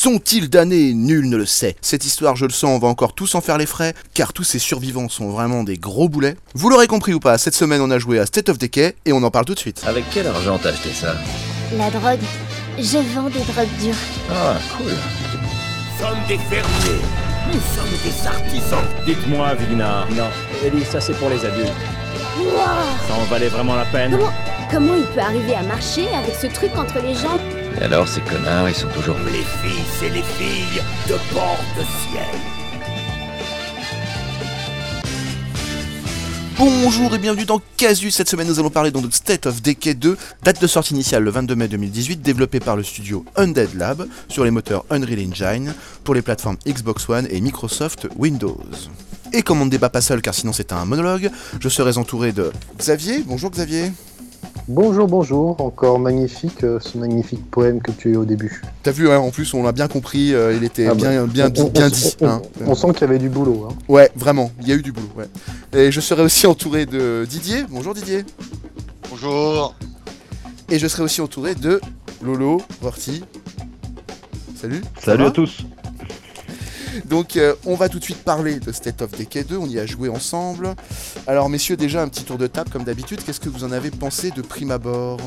sont-ils damnés? Nul ne le sait. Cette histoire, je le sens, on va encore tous en faire les frais, car tous ces survivants sont vraiment des gros boulets. Vous l'aurez compris ou pas, cette semaine on a joué à State of Decay et on en parle tout de suite. Avec quel argent t'as acheté ça? La drogue. Je vends des drogues dures. Ah, cool. Nous sommes des fermiers. Nous sommes des artisans. Dites-moi, Vigna. Non, Ellie, ça c'est pour les adultes. Ça en valait vraiment la peine? Comment, comment il peut arriver à marcher avec ce truc entre les jambes? Et alors, ces connards, ils sont toujours... Les fils et les filles de Porte-Ciel. Bonjour et bienvenue dans Casus. Cette semaine, nous allons parler donc de State of Decay 2, date de sortie initiale le 22 mai 2018, développé par le studio Undead Lab sur les moteurs Unreal Engine pour les plateformes Xbox One et Microsoft Windows. Et comme on ne débat pas seul, car sinon c'est un monologue, je serai entouré de Xavier. Bonjour Xavier. Bonjour, bonjour, encore magnifique euh, ce magnifique poème que tu as eu au début. T'as vu, hein, en plus on l'a bien compris, euh, il était Ah bien, bah, bien, on- bien, on- dit. On, hein. on sent qu'il y avait du boulot. Hein. Ouais, vraiment, il y a eu du boulot. Ouais. Et je serai aussi entouré de Didier. Bonjour Didier. Bonjour. Et je serai aussi entouré de Lolo, Vorti. Salut. Salut à tous Donc euh, on va tout de suite parler de State of Decay 2, on y a joué ensemble. Alors messieurs, déjà un petit tour de table comme d'habitude, qu'est-ce que vous en avez pensé de prime abord?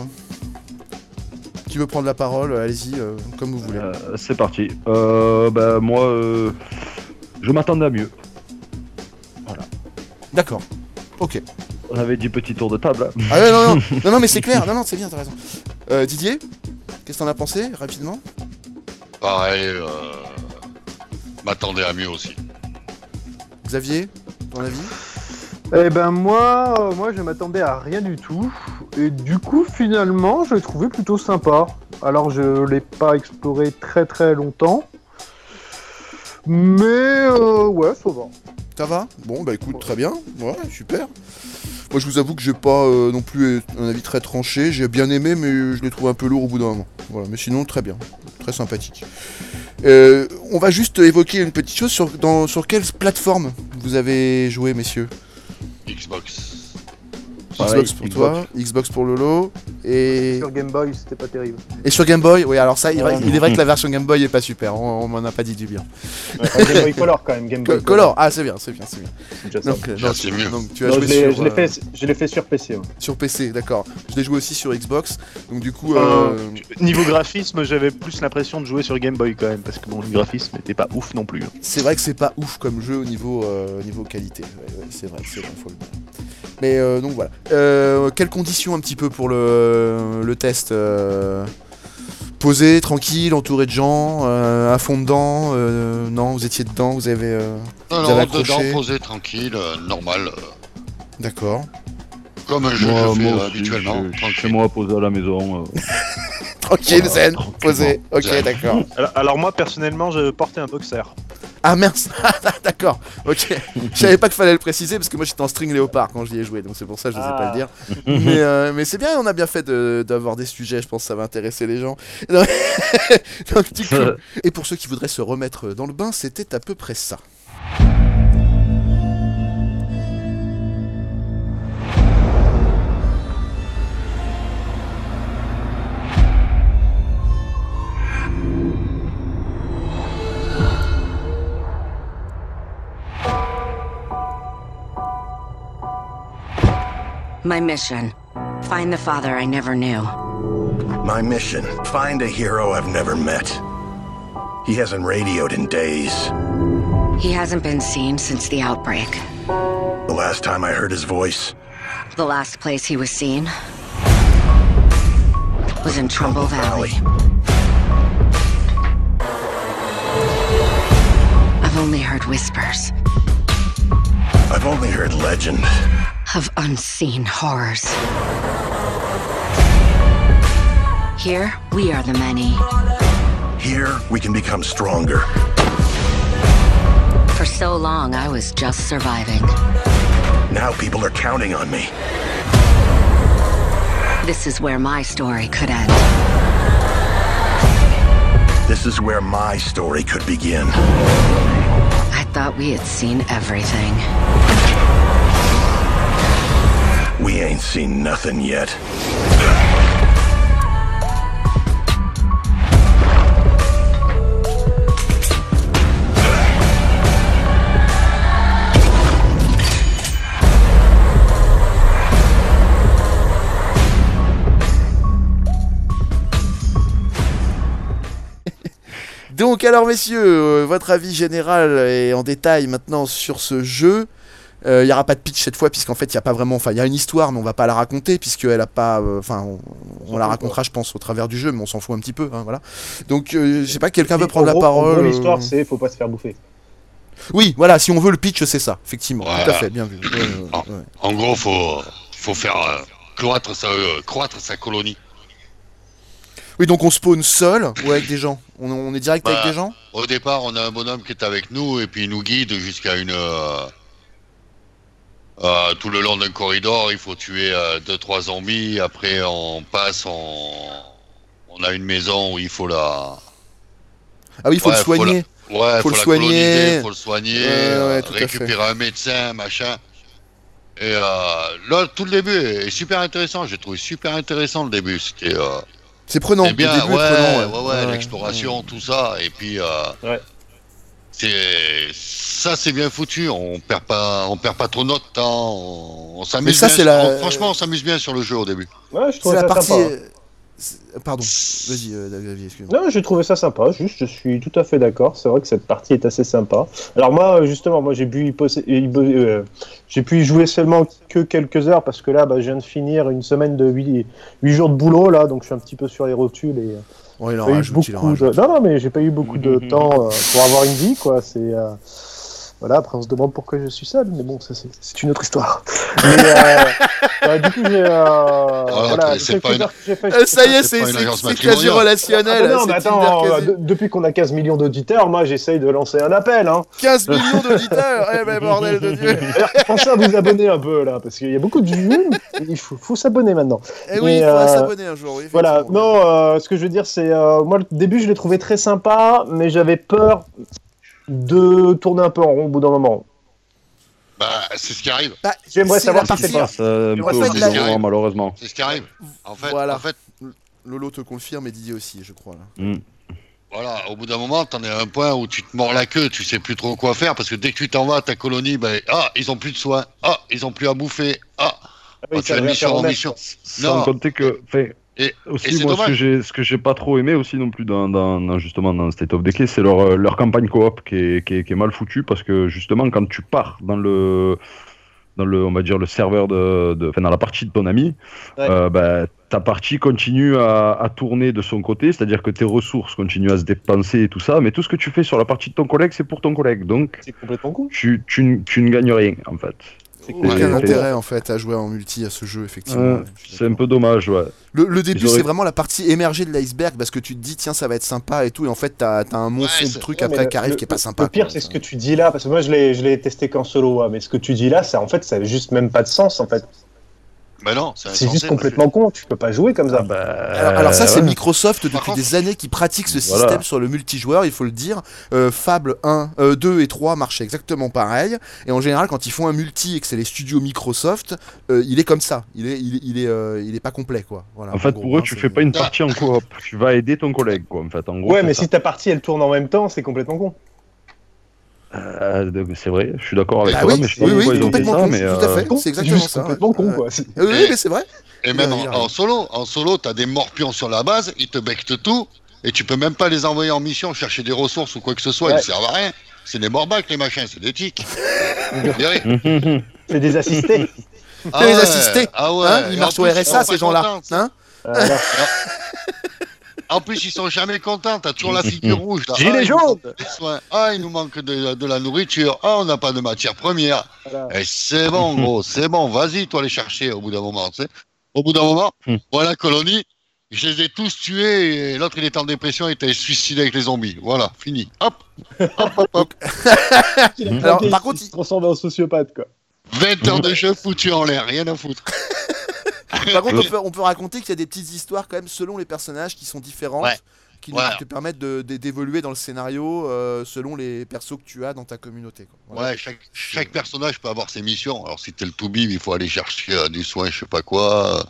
Qui veut prendre la parole? Allez-y, euh, comme vous voulez. Euh, C'est parti. Euh, bah, moi, euh, je m'attendais à mieux. D'accord. Ok. On avait dit petit tour de table. hein. Ah ouais, non, non, non, non mais c'est clair, non, non, c'est bien, t'as raison. Euh, Didier, qu'est-ce que t'en as pensé, rapidement? Pareil, euh, m'attendais à mieux aussi. Xavier, ton avis? Eh ben moi, euh, moi je m'attendais à rien du tout. Et du coup, finalement, je l'ai trouvé plutôt sympa. Alors, je l'ai pas exploré très très longtemps. Mais euh, ouais, ça va. Ça va? Bon, bah écoute, très bien. Ouais, super. Moi, je vous avoue que j'ai pas euh, non plus un avis très tranché. J'ai bien aimé, mais je l'ai trouvé un peu lourd au bout d'un moment. Voilà, mais sinon, très bien. Très sympathique. Euh, on va juste évoquer une petite chose. Sur, sur quelle plateforme vous avez joué, messieurs? Xbox. Xbox pour Xbox. toi, Xbox pour Lolo, et, Sur Game Boy, c'était pas terrible. et sur Game Boy. Oui, alors ça, il, Ouais. il est vrai que la version Game Boy est pas super. On, on m'en a pas dit du bien. Game Boy Color quand même, Game Boy Color, ah, c'est bien, c'est bien, c'est bien. Donc, euh, c'est mieux. donc tu as Non, joué je l'ai- sur, je l'ai euh, fait, je l'ai fait sur PC. ouais. Sur PC, d'accord. Je l'ai joué aussi sur Xbox. Donc du coup, Euh, euh, Niveau graphisme, j'avais plus l'impression de jouer sur Game Boy quand même, parce que bon, le graphisme n'était pas ouf non plus. c'est vrai que c'est pas ouf comme jeu au niveau, euh, au niveau qualité. Ouais, ouais, c'est vrai, c'est vrai, faut le dire. Mais euh, donc voilà. Euh, quelles conditions un petit peu pour le, le test euh, Posé, tranquille, entouré de gens, euh, à fond dedans euh, Non, vous étiez dedans, vous avez... euh, Non, Vous avez non, accroché dedans, posé, tranquille, euh, normal. D'accord. comme jeu Moi, je fais moi aussi, habituellement. chez- moi, posé à la maison. euh, Tranquille, Voilà, zen, posé. Ok, d'accord. Alors, alors moi, personnellement, je portais un boxer. Ah mince, d'accord, ok. Je savais pas qu'il fallait le préciser parce que moi j'étais en string léopard quand j'y ai joué, donc c'est pour ça que je n'osais pas le dire. mais euh, mais c'est bien, on a bien fait de- d'avoir des sujets, je pense que ça va intéresser les gens. Donc, donc, du coup- et pour ceux qui voudraient se remettre dans le bain, c'était à peu près ça. My mission find the father I never knew. My mission, find a hero I've never met. He hasn't radioed in days. He hasn't been seen since the outbreak. The last time I heard his voice, The last place he was seen was in Trumbull Valley. I've only heard whispers I've only heard legend. Of unseen horrors. Here, we are the many. Here, we can become stronger. For so long, I was just surviving. Now people are counting on me. This is where my story could end. This is where my story could begin. I thought we had seen everything. We ain't seen nothing yet. Donc alors messieurs, euh, votre avis général et en détail maintenant sur ce jeu. Euh, Il n'y aura pas de pitch cette fois puisqu'en fait il y a pas vraiment, enfin il y a une histoire mais on va pas la raconter puisqu'elle a pas, euh, enfin on, on la racontera je pense au travers du jeu mais on s'en fout un petit peu, hein, voilà. Donc euh, je sais pas, quelqu'un veut En prendre la gros- parole. euh, L'histoire, c'est faut pas se faire bouffer. Oui, voilà, si on veut le pitch c'est ça, effectivement, tout à fait, bien vu. Ouais, ouais, ouais. En gros, faut, faut faire euh, croître, sa, euh, croître sa colonie. Oui donc on spawn seul ou avec des gens? On, on est direct avec Bah, des gens? Au départ, on a un bonhomme qui est avec nous et puis il nous guide jusqu'à une. euh, euh, tout le long d'un corridor, il faut tuer 2-3 zombies. Après, on passe, on, on a une maison où il faut la. Ah oui, il faut Ouais, le faut soigner. Ouais, Faut faut, le la soigner. coloniser, faut le soigner, Ouais, euh, ouais, fait. récupérer un médecin, machin. Et euh, là, tout le début est super intéressant. J'ai trouvé super intéressant le début. C'était euh, C'est prenant, c'est le bien, début est ouais, prenant, ouais, ouais, l'exploration, tout ça. Et puis, euh, Ouais. Ça, c'est bien foutu. On perd pas, on perd pas trop notre temps. On, on s'amuse. Bien. c'est la- Franchement, on s'amuse bien sur le jeu au début. Ouais, je C'est trouve la ça partie. sympa. euh, Pardon, vas-y, euh, David, excuse-moi. Non, j'ai trouvé ça sympa. Juste, je suis tout à fait d'accord. C'est vrai que cette partie est assez sympa. Alors moi, euh, justement, moi j'ai pu y, possé- y bo- euh, j'ai pu y jouer seulement que quelques heures parce que là, bah, je viens de finir une semaine de 8, jours de boulot là, donc je suis un petit peu sur les rotules et il en beaucoup de... Non, non, mais j'ai pas eu beaucoup de temps euh, pour avoir une vie, quoi. C'est euh, voilà. Après, on se demande pourquoi je suis seul, mais bon, ça c'est c'est une autre histoire. Mais euh, bah, du coup, j'ai euh, voilà, c'est pas une- j'ai fait- Euh, ça y est, C'est quasi matrimoniale. relationnel. Ah, bah non, mais attends, quasi. euh, de- depuis qu'on a 15 millions d'auditeurs, moi j'essaye de lancer un appel. Hein. 15 millions d'auditeurs Eh ben, bordel de Dieu pensez à vous abonner un peu là, parce qu'il y a beaucoup de vues. Il faut, faut s'abonner maintenant. Eh oui, il faudrait euh, s'abonner un jour, oui. Voilà, non, euh, ce que je veux dire, c'est. euh, moi, le début, je l'ai trouvé très sympa, mais j'avais peur de tourner un peu en rond au bout d'un moment. Bah, c'est ce qui arrive. Bah, J'aimerais savoir si c'est pas. malheureusement. C'est ce qui arrive. En fait, Voilà. en fait, Lolo te confirme et Didier aussi, je crois. Là. Mm. Voilà, au bout d'un moment, t'en es à un point où tu te mords la queue, tu sais plus trop quoi faire, parce que dès que tu t'en vas ta colonie, ben, ah, ils ont plus de soins, ah, ils ont plus à bouffer, ah, Ah oui, ça tu as mission en mission. Sans Non. compter que, Et- aussi et c'est moi ce que dommage. j'ai, ce que j'ai pas trop aimé aussi non plus dans, justement dans State of Decay, c'est leur, euh, leur campagne coop qui est, qui, est, qui est mal foutue parce que justement quand tu pars dans le dans le on va dire le serveur de, de enfin dans la partie de ton ami, Ouais. euh, bah, ta partie continue à, à tourner de son côté, c'est-à-dire que tes ressources continuent à se dépenser et tout ça, mais tout ce que tu fais sur la partie de ton collègue, c'est pour ton collègue, donc C'est complètement con. tu, tu ne gagnes rien en fait. C'est Aucun Ouais. intérêt en fait à jouer en multi à ce jeu, effectivement. Je c'est un peu dommage, ouais. Le, le début, c'est vraiment la partie émergée de l'iceberg parce que tu te dis, tiens, ça va être sympa et tout, et en fait, t'as as un monceau de trucs après le- qui arrive le- qui est pas sympa. Le pire, c'est ce que tu dis là, parce que moi je l'ai, je l'ai testé qu'en solo, mais ce que tu dis là, ça en fait, ça n'a juste même pas de sens en fait. Non, c'est juste complètement con, tu peux pas jouer comme ça. bah, Alors, alors ça, c'est. Microsoft depuis contre- des années qui pratique ce Voilà. système sur le multijoueur, il faut le dire. Euh, Fable 1, euh, 2 et 3 marchaient exactement pareil. Et en général, quand ils font un multi et que c'est les studios Microsoft, euh, il est comme ça. Il est, il, est- il est, euh, il est pas complet, quoi. Voilà, En fait, gros, pour eux, hein, tu fais pas une partie en coop. Tu vas aider ton collègue, quoi. En fait, en gros. ouais, mais ça. si ta partie elle tourne en même temps, c'est complètement con. Euh, c'est vrai, je suis d'accord avec Bah toi, oui, mais je sais oui, pas oui, pourquoi ils ont fait complètement ça, con, mais tout à euh, fait. C'est exactement ça. complètement ouais. con, quoi. Euh, oui, mais c'est vrai. Et même en, solo, en solo, t'as des morpions sur la base, ils te bectent tout, et tu peux même pas les envoyer en mission chercher des ressources ou quoi que ce soit, Ouais. ils servent à rien. C'est des morbacs les machins, c'est des tics. C'est des assistés. Ah les ouais, assistés, ah ouais. Hein ils en marchent au RSA, ces gens-là. Hein Euh, là. En plus, ils sont jamais contents. T'as toujours la figure rouge. là. Gilet Ah, il nous jaune. Ah, il nous manque de, de la nourriture. Ah, on n'a pas de matière première. Voilà. Et c'est bon, gros, c'est bon. Vas-y, toi, les chercher au bout d'un moment. tu sais. Au bout d'un moment, Hmm. voilà, colonie. Je les ai tous tués l'autre, il est en dépression, il était suicidé avec les zombies. Voilà, fini. Hop, hop, hop, hop. Il a Alors, par il contre, se transforme en sociopathe, quoi. 20 heures de jeu foutu en l'air, rien à foutre. Par contre, on peut, on peut raconter qu'il y a des petites histoires quand même selon les personnages qui sont différentes. Ouais. Qui te permettent de- de- d'évoluer dans le scénario euh, selon les persos que tu as dans ta communauté. quoi. Voilà. Ouais, chaque, chaque personnage peut avoir ses missions. Alors, si t'es le Toubib, il faut aller chercher euh, du soin, je sais pas quoi.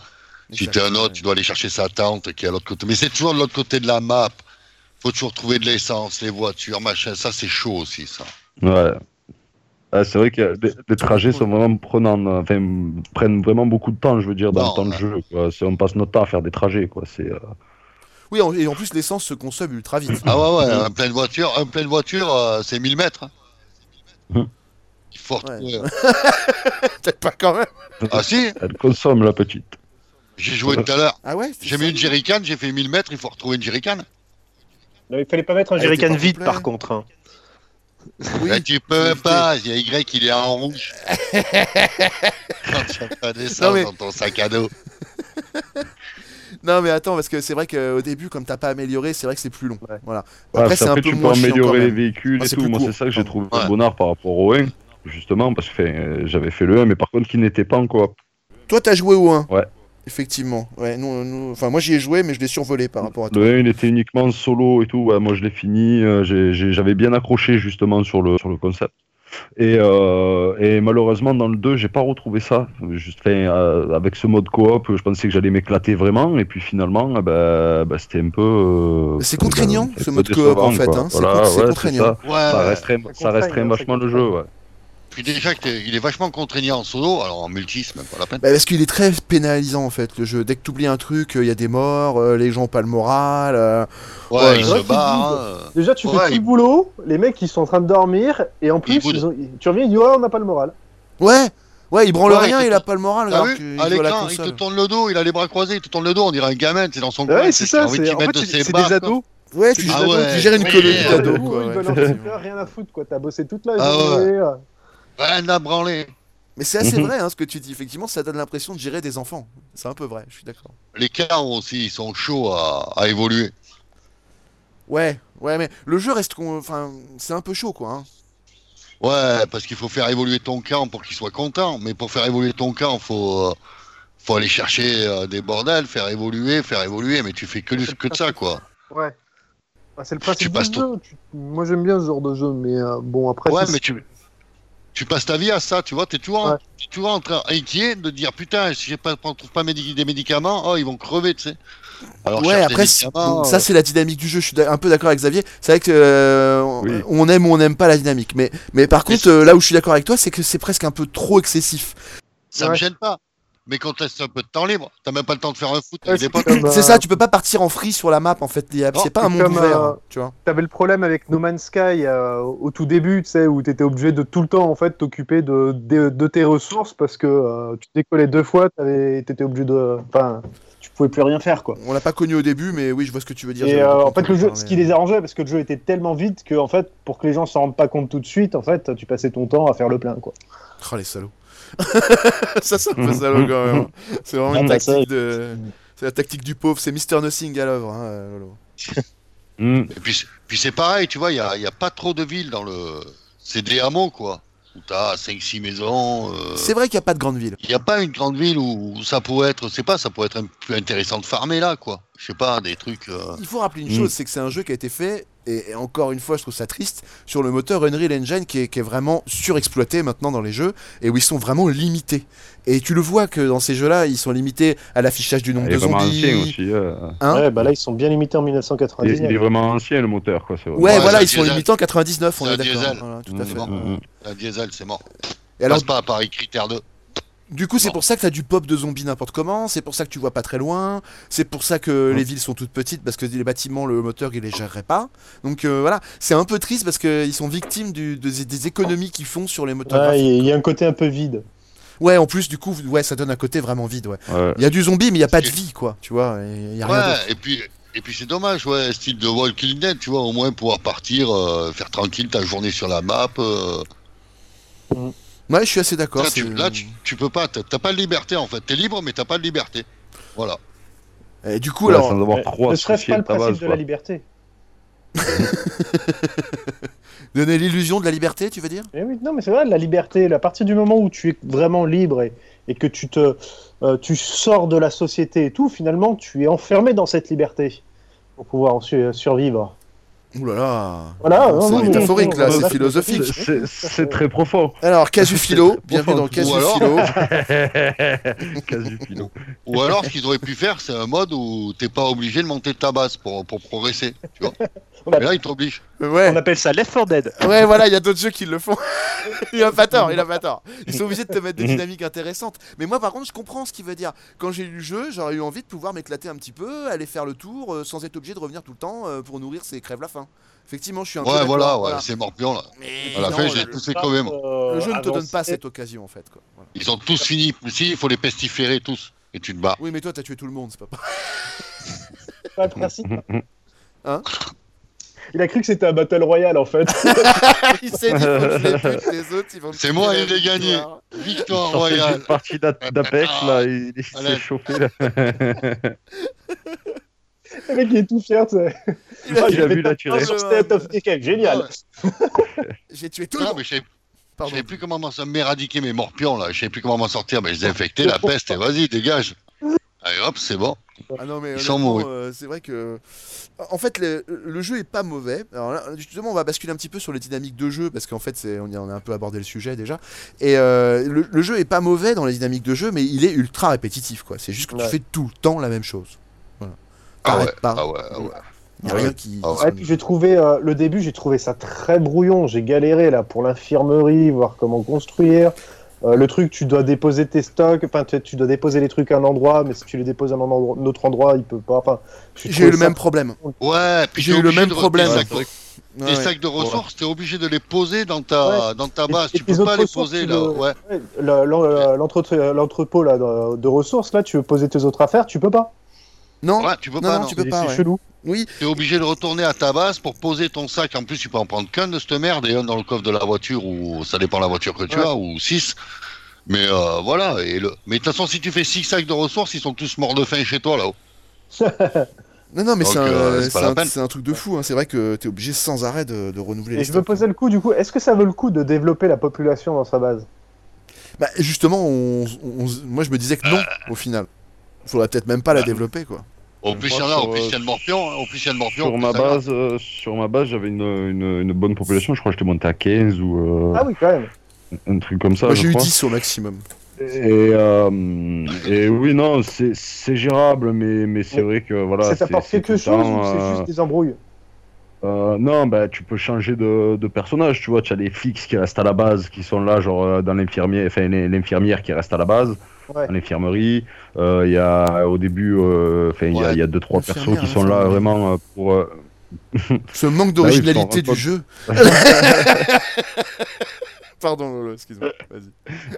Si t'es un autre, tu dois aller chercher sa tante qui est à l'autre côté. Mais c'est toujours de l'autre côté de la map. Faut toujours trouver de l'essence, les voitures, machin. Ça, c'est chaud aussi, ça. ouais. Ah, c'est vrai que les, les trajets sont vraiment prenants, enfin, prennent vraiment beaucoup de temps, je veux dire, dans Non, le temps de jeu. Quoi. C'est- On passe notre temps à faire des trajets, quoi. C'est. euh, Oui, en- et en plus, l'essence se consomme ultra vite. Ah ouais, ouais, un pleine voiture, un pleine voiture, euh, c'est 1000 mètres. Hum. Il faut Peut-être pas quand même. Ah si, Elle consomme la petite. j'ai joué tout à l'heure. Ah ouais J'ai mis une jerrycan, j'ai fait 1000 mètres, il faut retrouver une jerrycan. Non, il fallait pas mettre un jerrycan vide complet. par contre. hein. Oui, Mais tu peux pas, il y a Y, il est en rouge. Quand tu as pas d'essence Non, mais- dans ton sac à dos. Non, mais attends, parce que c'est vrai qu'au début, comme t'as pas amélioré, c'est vrai que c'est plus long. Ouais. Voilà. Ouais, Après, c'est un peu tu peux moins améliorer les véhicules Ah, et c'est tout. plus Moi, court. c'est ça que j'ai trouvé Ouais. bonnard par rapport au 1, justement, parce que enfin, euh, j'avais fait le 1, mais par contre, qui n'était pas en coop. Toi, t'as joué au 1 Ouais. Effectivement. Ouais, nous, nous- Enfin, moi, j'y ai joué, mais je l'ai survolé par rapport à toi. Le 1, il était uniquement solo et tout. Ouais, moi, je l'ai fini. euh, J'avais bien accroché, justement, sur le, sur le concept. Et, euh, et malheureusement, dans le 2, j'ai pas retrouvé ça. Juste, enfin, euh, avec ce mode coop, je pensais que j'allais m'éclater vraiment. Et puis finalement, eh ben, ben, c'était un peu. euh, C'est contraignant, ce mode coop, en fait, hein. C'est Voilà, con- c'est ouais, contraignant. ça. Ouais, Ça restreint, ça restreint hein, vachement le jeu, ouais. Puis déjà, que t'es- il est vachement contraignant en solo, alors en multi, c'est même pas la peine. Bah, parce qu'il est très pénalisant en fait le jeu. Dès que t'oublies un truc, il y a des morts, euh, les gens ont pas le moral. euh, Ouais, ouais, il c'est vrai se qu'il barre. dit, hein. Déjà, tu Ouais, fais tout il- le boulot, les mecs ils sont en train de dormir, et en plus, ils ont- tu reviens, ils disent Ouais, on n'a pas le moral. Ouais, ouais, il branle Ouais, rien, il il a pas le moral. Vu qu'il À l'écran, il te tourne le dos, il a les bras croisés, il te tourne le dos, on dirait un gamin, c'est dans son coin. Ouais, tu c'est ça, c'est des quoi. ados. Ouais, tu, Ah tu ouais. gères une colonie d'ados Ils quoi. ouais, veulent en effectivement. faire rien à foutre, quoi. T'as bossé toute la Ah journée. euh. Rien à branler. Mais c'est assez Mhm. vrai hein, ce que tu dis. Effectivement, ça donne l'impression de gérer des enfants. C'est un peu vrai, je suis d'accord. Les cartes aussi, ils sont chauds à, à évoluer. Ouais, ouais, mais le jeu reste. con- Enfin, c'est un peu chaud quoi. hein. Ouais, parce qu'il faut faire évoluer ton camp pour qu'il soit content. Mais pour faire évoluer ton camp, faut, euh, faut aller chercher euh, des bordels, faire évoluer, faire évoluer. Mais tu fais que, du- que de ça, quoi. Ouais. Bah, c'est le principe passes du jeu. Tu- Moi j'aime bien ce genre de jeu, mais euh, bon, après. Ouais, c'est- mais tu, tu passes ta vie à ça, tu vois. T'es toujours, Ouais. t'es toujours en train inquiet de dire putain, si je pas, on trouve pas des médicaments, oh, ils vont crever, tu sais. Alors, ouais, après, ça euh, c'est la dynamique du jeu. Je suis un peu d'accord avec Xavier. C'est vrai que euh, on- Oui. on aime ou on n'aime pas la dynamique. Mais, mais par Mais contre, euh, là où je suis d'accord avec toi, c'est que c'est presque un peu trop excessif. ça me Ouais. gêne pas. Mais quand t'as un peu de temps libre, t'as même pas le temps de faire un foot Ouais, c'est comme, euh, ça, tu peux pas partir en free sur la map en fait. C'est pas un monde comme, ouvert, euh, tu vois. T'avais le problème avec No Man's Sky euh, au tout début, tu sais, où t'étais obligé de tout le temps en fait t'occuper de, de, de tes ressources parce que euh, tu décollais deux fois, t'étais obligé de, enfin, tu pouvais plus rien faire quoi. On l'a pas connu au début, mais oui, je vois ce que tu veux dire. Et euh, en fait, le jeu, ce qui les arrangeait, parce que le jeu était tellement vite que en fait, pour que les gens s'en rendent pas compte tout de suite, en fait, tu passais ton temps à faire le plein quoi. Oh les salauds. ça c'est un peu salaud quand même. C'est vraiment une ça- tactique de. C'est la tactique du pauvre, c'est Mister Nothing à l'œuvre. Hein, Lolo. Hmm. Et puis, c'est- puis c'est pareil, tu vois, il y a, il y a pas trop de villes dans le. C'est des hameaux, quoi. Où t'as 5-6 maisons. euh, C'est vrai qu'il n'y a pas de grande ville. Il n'y a pas une grande ville où, où ça pourrait être, c'est pas, ça pourrait être un peu plus intéressant de farmer là, quoi. Je sais pas, des trucs. euh, Il faut rappeler une Mm. chose, c'est que c'est un jeu qui a été fait, et, et encore une fois, je trouve ça triste, sur le moteur Unreal Engine qui est, qui est vraiment surexploité maintenant dans les jeux, et où ils sont vraiment limités. Et tu le vois que dans ces jeux-là, ils sont limités à l'affichage du nombre Il de zombies. aussi. euh. Hein ouais, bah là, ils sont bien limités en Il, est, 1999. il est vraiment ancien le moteur, quoi. c'est vrai. Ouais, Ouais, voilà, ils sont limités en 99, on est un d'accord. Voilà, tout à c'est fait. mort. Mm, mm. Un diesel, c'est mort. Et alors, Passe pas à Paris Critère 2. Du coup, c'est pour ça que t'as du pop de zombies n'importe comment, c'est pour ça que tu vois pas très loin, c'est pour ça que Mm. les villes sont toutes petites, parce que les bâtiments, le moteur, il les gérerait pas. Donc euh, voilà, c'est un peu triste parce qu'ils sont victimes du- de- des économies qu'ils font sur les moteurs Ouais, il y a un côté un peu vide. Ouais, en plus, du coup, ouais, ça donne un côté vraiment vide, ouais. Ouais. Il y a du zombie, mais il n'y a pas de vie, quoi, tu vois. Il y a rien Ouais, et puis, et puis c'est dommage, ouais, style de Walking Dead, tu vois, au moins pouvoir partir, euh, faire tranquille ta journée sur la map. euh, Ouais, je suis assez d'accord. là, tu, là, tu, tu peux pas, t'as pas de liberté en fait. T'es libre, mais t'as pas de liberté. Voilà. Et du coup, Ouais, alors, avoir trop ne serait-ce pas le principe base, de quoi. la liberté donner l'illusion de la liberté, tu veux dire? Eh oui, non, mais c'est vrai, la liberté, à partir du moment où tu es vraiment libre et, et que tu te, euh, tu sors de la société et tout, finalement, tu es enfermé dans cette liberté pour pouvoir su- survivre. Ouh là là Voilà, c'est métaphorique, là, c'est philosophique. C'est- très profond. Alors, Casu Philo, bienvenue dans. Casu Ou alors- Philo. Casu philo. Ou alors, ce qu'ils auraient pu faire, c'est un mode où t'es pas obligé de monter ta base pour, pour progresser. Tu vois Mais là, ils t'obligent. Ouais. On appelle ça Left 4 Dead. Ouais, voilà, il y a d'autres jeux qui le font. il a pas tort, il a pas tort. Ils sont obligés de te mettre des dynamiques intéressantes. Mais moi, par contre, je comprends ce qu'il veut dire. Quand j'ai eu le jeu, j'aurais eu envie de pouvoir m'éclater un petit peu, aller faire le tour, euh, sans être obligé de revenir tout le temps euh, pour nourrir ses crèves la faim. Effectivement, je suis un peu. Ouais, voilà, ouais, c'est morpion là. Mais À la non, fin, j'ai tous fait pas, quand même. Le jeu ne te donne pas cette occasion en fait. Quoi. Voilà. Ils ont tous fini. Si, il faut les pestiférer tous. Et tu te bats. Oui, mais toi, t'as tué tout le monde, c'est pas pas le principe. Hein? Il a cru que c'était un Battle Royale en fait. il s'est dit, faut que je les pute, les autres, ils vont me C'est moi, il est gagné. victoire. Royale. partie d'A- d'Apex, là, il, il s'est chauffé. Là. le mec il est tout fier, tu sais. Il a- Ah, il a vu la Ah, tuerie. génial. Ouais. J'ai tué tout le Non, monde. mais je savais- plus comment m'en m'éradiquer mes morpions là. Je savais plus comment m'en sortir. Mais je les ai infectés, la peste. Et vas-y, dégage. Allez hop, c'est bon. Ah non, mais euh, c'est vrai que. En fait, le, le jeu est pas mauvais. Alors là, justement, on va basculer un petit peu sur les dynamiques de jeu parce qu'en fait, c'est, on, y a, on a un peu abordé le sujet déjà. Et euh, le, le jeu est pas mauvais dans les dynamiques de jeu, mais il est ultra répétitif, quoi. C'est juste que Ouais. tu fais tout le temps la même chose. Voilà. Ah ouais, pas. ah ouais, ah ouais. Il y a rien qui. Ah Ouais, puis j'ai trouvé euh, le début, j'ai trouvé ça très brouillon. J'ai galéré là pour l'infirmerie, voir comment construire. Euh, le truc, tu dois déposer tes stocks, enfin tu, tu dois déposer les trucs à un endroit, mais si tu les déposes à un, endroit- un autre endroit, il peut pas. Enfin, j'ai eu le même problème. Ouais, puis J'ai eu le même problème. Ouais, sacs, Ouais, de ressources, t'es obligé de les poser dans ta, dans ta Et- base. et tu peux pas les poser tu là. L'entrepôt de ressources là, tu veux poser tes autres affaires, tu peux pas. Non, Ouais, tu peux non, pas. non, non. tu peux C'est- pas. Ouais. chelou. Oui, T'es obligé de retourner à ta base pour poser ton sac. En plus, tu peux en prendre qu'un de cette merde et un dans le coffre de la voiture ou ça dépend de la voiture que tu Ouais. as ou six. Mais euh, voilà. Et le... Mais de toute façon, si tu fais six sacs de ressources, ils sont tous morts de faim chez toi là-haut. non, non, mais Donc, c'est un, euh, c'est un- truc de fou. hein. C'est vrai que t'es obligé sans arrêt de, de renouveler Et les je me stocks. posais le coup du coup, est-ce que ça vaut le coup de développer la population dans sa base? Bah, justement, on- on- moi je me disais que non, au final. Faudrait peut-être même pas la développer, quoi. Au plus il y en a, au sur, plus il y a de morpions, au plus il y a de morpions. Sur ma base, euh, sur ma base, j'avais une, une, une bonne population. Je crois que j'étais monté à 15 ou euh, Ah oui, quand même. un truc comme ça. Moi j'ai eu crois. 10 au maximum. Et, euh, et oui, non, c'est c'est gérable, mais, mais c'est vrai que voilà. ça c'est- t'apporte quelque le chose temps, ou c'est juste des embrouilles? euh, non, bah, tu peux changer de, de personnage, tu vois. Tu as les fixes qui restent à la base, qui sont là, genre dans l'infirmière, enfin l'infirmière qui reste à la base, Ouais. dans l'infirmerie. Euh, Il y a au début, euh, enfin il y a- Ouais. il y, a deux trois persos qui sont là vraiment euh, pour. euh, Ce manque Bah d'originalité du jeu. Pardon, excuse-moi. Vas-y.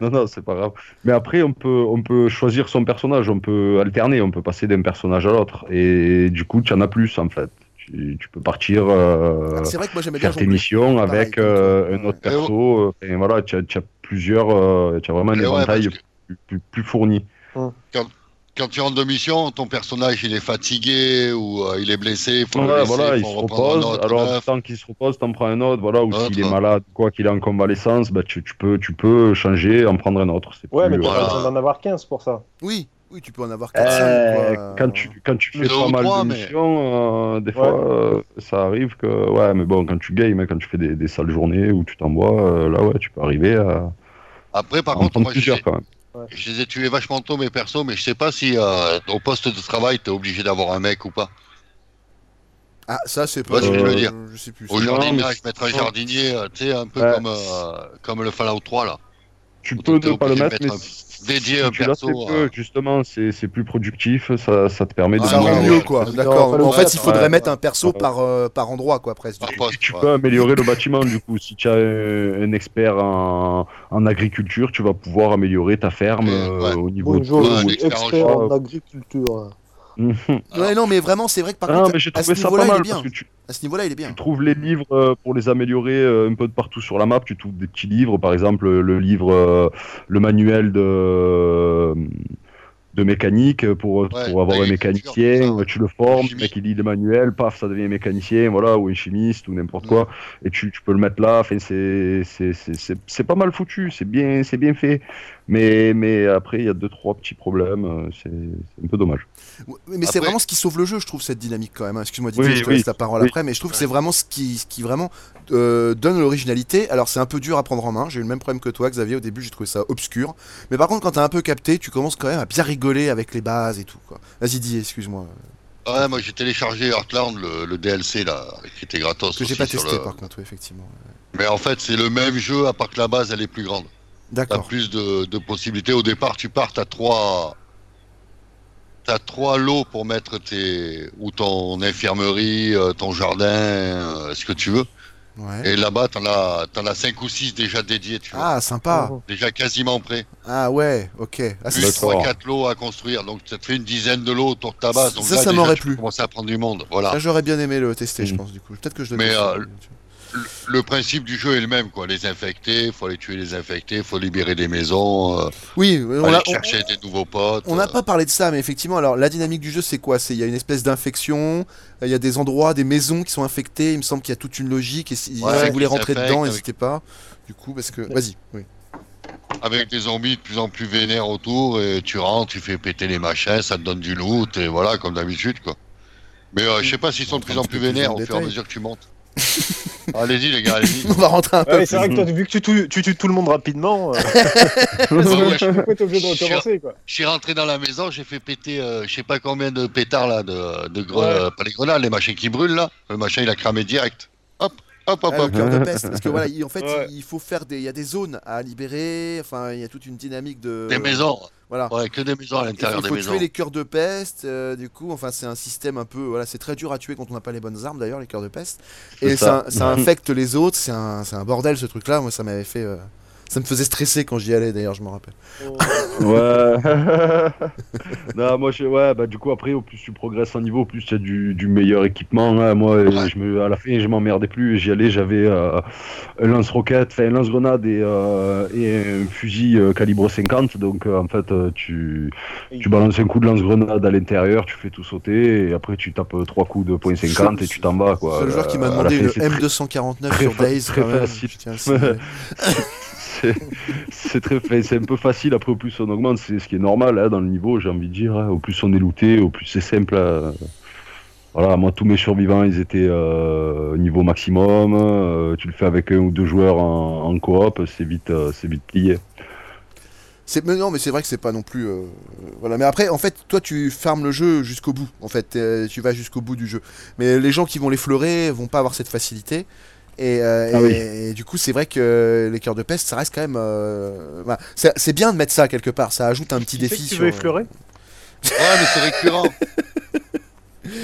Non, non, c'est pas grave. Mais après, on peut, on peut choisir son personnage, on peut alterner, on peut passer d'un personnage à l'autre. Et du coup, tu en as plus en fait. Tu, tu peux partir euh, C'est vrai que moi j'aimais bien faire tes missions avec euh, un autre perso. euh, et voilà, tu as, tu as plusieurs, euh, tu as vraiment un ouais, éventail plus, fourni. Quand tu rentres de mission, ton personnage il est fatigué ou euh, il est blessé, il faut le Ouais, laisser, voilà, il faut se reprendre un repose. autre Alors, neuf. tant qu'il se repose, t'en prends un autre. Voilà, ou s'il est malade, quoi qu'il est en convalescence, bah, tu, tu peux, tu peux changer, en prendre un autre. C'est Ouais, plus, mais t'as euh, pas besoin d'en avoir 15 pour ça. Oui, oui, tu peux en avoir 4 Euh, quand tu quand tu fais pas mal de mais- missions, euh, des fois euh, ça arrive que ouais, mais bon, quand tu games, hein, quand tu fais des, des sales journées où tu t'envoies, euh, là ouais, tu peux arriver à, Après, par en contre, moi, plusieurs quand même. Je les ai tués vachement tôt, mes persos, mais je sais pas si euh, au poste de travail, t'es obligé d'avoir un mec ou pas. Ah, ça c'est Ouais, pas. ce que je veux euh, dire. Je sais plus. Au Non, jardinage, mais mettre un jardinier, euh, tu sais, un peu Ouais. comme, euh, comme le Fallout 3, là. Tu peux ne pas le mettre, mais un- dédié l'as perso, peu, euh. justement, c'est c'est plus productif, ça, ça te permet de Ah, rend ouais, mieux quoi, d'accord. En fait, il faudrait ouais. mettre un perso Ouais. par, euh, par endroit quoi, presque. Par Et poste, tu ouais. peux améliorer le bâtiment du coup. Si tu as un, un expert en, en agriculture, tu vas pouvoir améliorer ta ferme euh, au niveau un suis expert en expert en choix. agriculture. Mhm. Ouais, non, mais vraiment, c'est vrai que par Ah, contre, à ce niveau-là, il est bien. tu, À ce niveau-là, il est bien. Tu trouves les livres euh, pour les améliorer euh, un peu de partout sur la map. Tu trouves des petits livres, par exemple le livre, euh, le manuel de de mécanique pour, Ouais, pour avoir un mécanicien. tout ça, ouais. Tu le formes, le mec il lit le manuel, paf, ça devient un mécanicien, voilà, ou un chimiste ou n'importe Ouais. quoi. Et tu, tu peux le mettre là. Enfin, c'est pas mal foutu, c'est bien bien fait. Mais mais après il y a deux trois petits problèmes. euh, c'est un peu dommage. Mais c'est vraiment ce qui sauve le jeu, je trouve, cette dynamique quand même. hein. Excuse-moi, Oui, Didier, je te oui, laisse la parole oui. après, mais je trouve que c'est vraiment ce qui, ce qui vraiment euh, donne l'originalité. Alors, c'est un peu dur à prendre en main. J'ai eu le même problème que toi, Xavier. Au début, j'ai trouvé ça obscur. Mais par contre, quand t'as un peu capté, tu commences quand même à bien rigoler avec les bases et tout. quoi. Vas-y, dis, excuse-moi. Ouais, moi j'ai téléchargé Heartland, le, le DLC là, qui était gratos. Que j'ai pas testé le- par contre, oui, effectivement. Mais en fait, c'est le même jeu, à part que la base elle est plus grande. T'as D'accord. plus de, de possibilités. Au départ, tu pars, t'as trois. T'as trois lots pour mettre tes. ou ton infirmerie, euh, ton jardin, euh, ce que tu veux. Ouais. Et là-bas, t'en as, t'en as cinq ou six déjà dédiés, tu vois. Ah, sympa. Déjà quasiment prêts. Ah ouais, ok. Ah, c'est- Plus trois, quatre lots à construire. Donc ça te fait une dizaine de lots autour de ta base. Donc Ça, là, ça m'aurait plu. commencer à prendre du monde. Voilà. Ça, j'aurais bien aimé le tester, je Mm. pense, du coup. Peut-être que je le Mais, euh. Le, principe du jeu est le même, quoi. Les infecter, faut aller tuer les infectés, faut libérer des maisons, euh, Oui, on aller a, on- chercher des nouveaux potes. On n'a euh. pas parlé de ça, mais effectivement, alors la dynamique du jeu, c'est quoi? C'est il y a une espèce d'infection, il y a des endroits, des maisons qui sont infectées. Il me semble qu'il y a toute une logique. Et si, Ouais, si vous voulez rentrer dedans, avec- n'hésitez pas. Du coup, parce que vas-y. Oui. avec des zombies de plus en plus vénères autour, et tu rentres, tu fais péter les machins, ça te donne du loot, et voilà, comme d'habitude, quoi. Mais euh, je sais pas s'ils sont de plus en plus vénères au fur et à mesure que tu montes. allez-y, les gars, allez-y. On va rentrer un peu. Ouais, c'est vrai que toi, vu que tu, tues- tu tues tout le monde rapidement, euh, Ouais, ouais, je- pourquoi t'es obligé de Je suis- recommencer quoi Je suis rentré dans la maison, j'ai fait péter, euh, je sais pas combien de pétards là, de, de gre- Ouais. euh, pas les grenades, les machins qui brûlent là. Le machin il a cramé direct. Hop, hop, hop, Ah, le hop. cœur de peste, parce que voilà, il- en fait, Ouais. il faut faire des, il y a des zones à libérer. Enfin, il y a toute une dynamique de. Des maisons. Voilà. Ouais, que des maisons à l'intérieur il des faut maisons. tuer les cœurs de peste, euh, du coup, enfin c'est un système un peu, voilà, c'est très dur à tuer quand on n'a pas les bonnes armes d'ailleurs, les cœurs de peste, et ça, ça. ça infecte les autres, c'est un, c'est un bordel ce truc-là, moi ça m'avait fait, euh, ça me faisait stresser quand j'y allais d'ailleurs, je me rappelle. Ouais. non, moi, je, ouais, bah, du coup, après, au plus tu progresses en niveau, au plus tu as du, du meilleur équipement. hein. Moi, Ouais. je me, à la fin, je m'emmerdais plus. J'y allais, j'avais euh, un lance-roquette, enfin, un lance-grenade et, euh, et un fusil euh, calibre 50. Donc, euh, en fait, euh, tu, tu balances un coup de lance-grenade à l'intérieur, tu fais tout sauter, et après, tu tapes euh, trois coups de point 50 et tu t'en vas, quoi. C'est le joueur qui m'a Euh, demandé fin, très- M249 très sur Days, très quand même, facile. c'est très c'est un peu facile après au plus on augmente c'est ce qui est normal hein, dans le niveau j'ai envie de dire hein. au plus on est looté au plus c'est simple euh. voilà moi tous mes survivants ils étaient euh, niveau maximum euh, tu le fais avec un ou deux joueurs en, coop c'est vite euh, c'est vite plié C'est mais non, mais c'est vrai que c'est pas non plus voilà. Mais après, en fait, toi, tu farmes le jeu jusqu'au bout. En fait, tu vas jusqu'au bout du jeu. Mais les gens qui vont l'effleurer vont pas avoir cette facilité. Et, euh, Ah et- oui. et du coup, c'est vrai que les cœurs de peste, ça reste quand même. euh. C'est bien de mettre ça quelque part. Ça ajoute un petit défi. que tu sur, veux effleurer Ouais, mais c'est récurrent.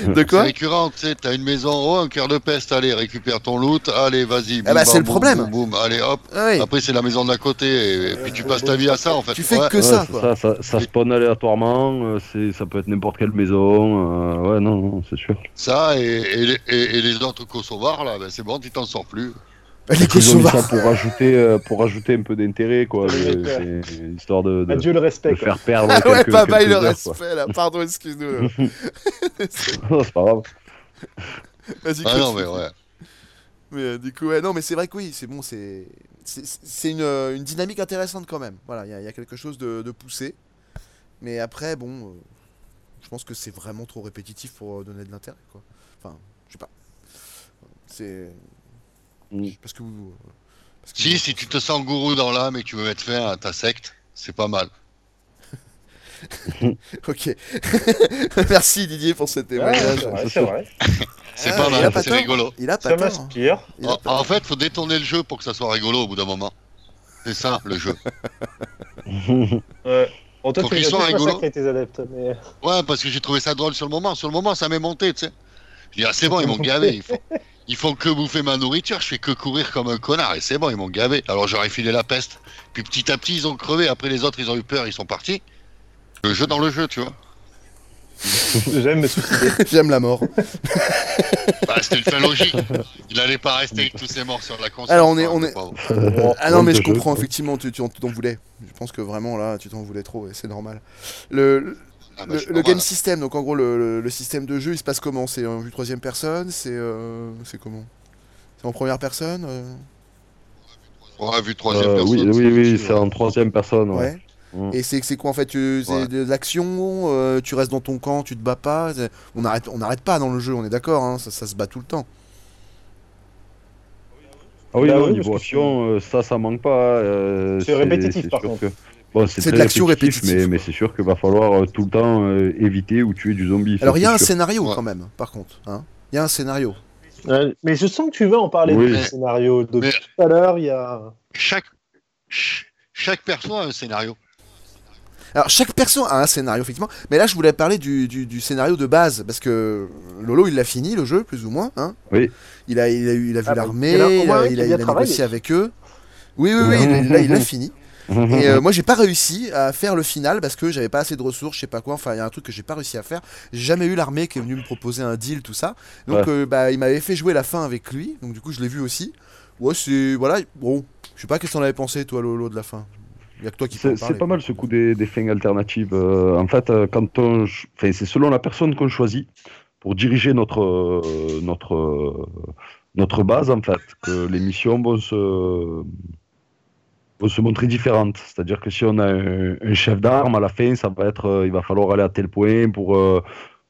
De C'est quoi récurrent, tu sais, t'as une maison, oh, un cœur de peste, allez, récupère ton loot, allez, vas-y. Ah bah, boum, c'est le problème. Boum, boum, allez, hop. Ah oui. Après, c'est la maison d'à côté, et, et puis tu passes ta vie à ça, en fait. Tu fais Ouais. que Ouais, ça, c'est quoi. ça, ça ça spawn aléatoirement euh, c'est ça peut être n'importe quelle maison euh, ouais non, non c'est sûr Ça, et, et- et les autres kosovars, là, ben, c'est bon, tu t'en sors plus. Les Kosovars. ça pour rajouter euh, pour rajouter un peu d'intérêt quoi histoire de, de, Adieu le respect. de quoi. faire perdre Ah ouais, pas mal le heures, quoi. respect là. Pardon, excuse-nous. Non, c'est pas grave Vas-y, Ah non, mais ouais. Mais euh, du coup, ouais, non, mais c'est vrai que oui, c'est bon, c'est c'est- une, euh, une dynamique intéressante quand même. Voilà, il y, a- il y a quelque chose de, de poussé. Mais après, bon, euh, je pense que c'est vraiment trop répétitif pour donner de l'intérêt, quoi. Enfin, je sais pas. C'est Mm. parce que vous. euh, parce que Si, vous- si tu te sens gourou dans l'âme et que tu veux mettre fin à ta secte, c'est pas mal. Ok. Merci Didier pour ce témoignage. c'est vrai, c'est vrai. C'est Ah, pas il a mal, c'est rigolo. Il a pas Ça m'inspire. En, en fait, faut détourner le jeu pour que ça soit rigolo au bout d'un moment. C'est ça, le jeu. Ouais. Bon, toi, Faut qu'ils soient rigolos. tes adeptes. Mais... Ouais, parce que j'ai trouvé ça drôle sur le moment. Sur le moment, ça m'est monté, tu sais. Je dis, ah, c'est bon, ils m'ont gavé. Ils font que bouffer ma nourriture. Je fais que courir comme un connard. Et c'est bon, ils m'ont gavé. Alors j'aurais filé la peste. Puis petit à petit, ils ont crevé. Après, les autres, ils ont eu peur. Ils sont partis. Le jeu dans le jeu, tu vois. J'aime me suicider. J'aime la mort. Bah, c'était une fin logique. Il allait pas rester avec tous ces morts sur la console. Alors, on est- on est- pauvre. Ah non, mais je comprends, effectivement, tu tu en- tu t'en voulais. Je pense que vraiment, là, tu t'en voulais trop, et c'est normal. Le, Ah, bah, le, game system, donc en gros, le, le- le système de jeu, il se passe comment? C'est en vue troisième personne C'est euh, c'est comment? C'est en première personne euh? Ouais, vu troisième Euh, personne. oui c'est oui oui aussi, c'est en troisième personne ouais. Ouais. Mm. Et c'est c'est quoi en fait? C'est Ouais. de l'action euh, Tu restes dans ton camp, tu te bats pas On n'arrête on n'arrête pas dans le jeu, on est d'accord, hein, ça, ça se bat tout le temps. Ah oui, Bah non, oui, niveau action, euh, ça, ça manque pas. euh, C'est répétitif, par contre. que- Bon, C'est très de l'action répétitif, répétitive, Mais, mais c'est sûr qu'il va falloir euh, tout le temps euh, éviter ou tuer du zombie. Alors il y a un sûr. scénario Ouais. quand même, par contre. hein. Il y a un scénario. Euh, mais je sens que tu veux en parler Oui. de ce scénario. Depuis Mais- tout à l'heure, il y a. Chaque, ch- chaque perso a un scénario. Alors chaque perso a un scénario effectivement, mais là je voulais parler du, du- du scénario de base parce que Lolo il l'a fini le jeu plus ou moins. Hein Oui. Il a, il a, eu- il a vu Ah, l'armée, il a il a, il négocié avec eux. Oui oui oui, il- là il l'a fini. Et euh, moi j'ai pas réussi à faire le final parce que j'avais pas assez de ressources, je sais pas quoi. Enfin il y a un truc que j'ai pas réussi à faire. J'ai jamais eu l'armée qui est venue me proposer un deal tout ça. Donc Ouais. euh, bah il m'avait fait jouer la fin avec lui. Donc du coup je l'ai vu aussi. Ouais c'est voilà bon. Je sais pas qu'est-ce que t'en avais pensé toi Lolo de la fin? Il y a que toi qui peux en C'est pas mal ce coup des, des fins alternatives. Euh, en fait, quand on, c'est selon la personne qu'on choisit pour diriger notre euh, notre euh, notre base en fait que les missions vont se vont se montrer différentes. C'est-à-dire que si on a un, un chef d'arme à la fin, ça va être euh, il va falloir aller à tel point pour euh,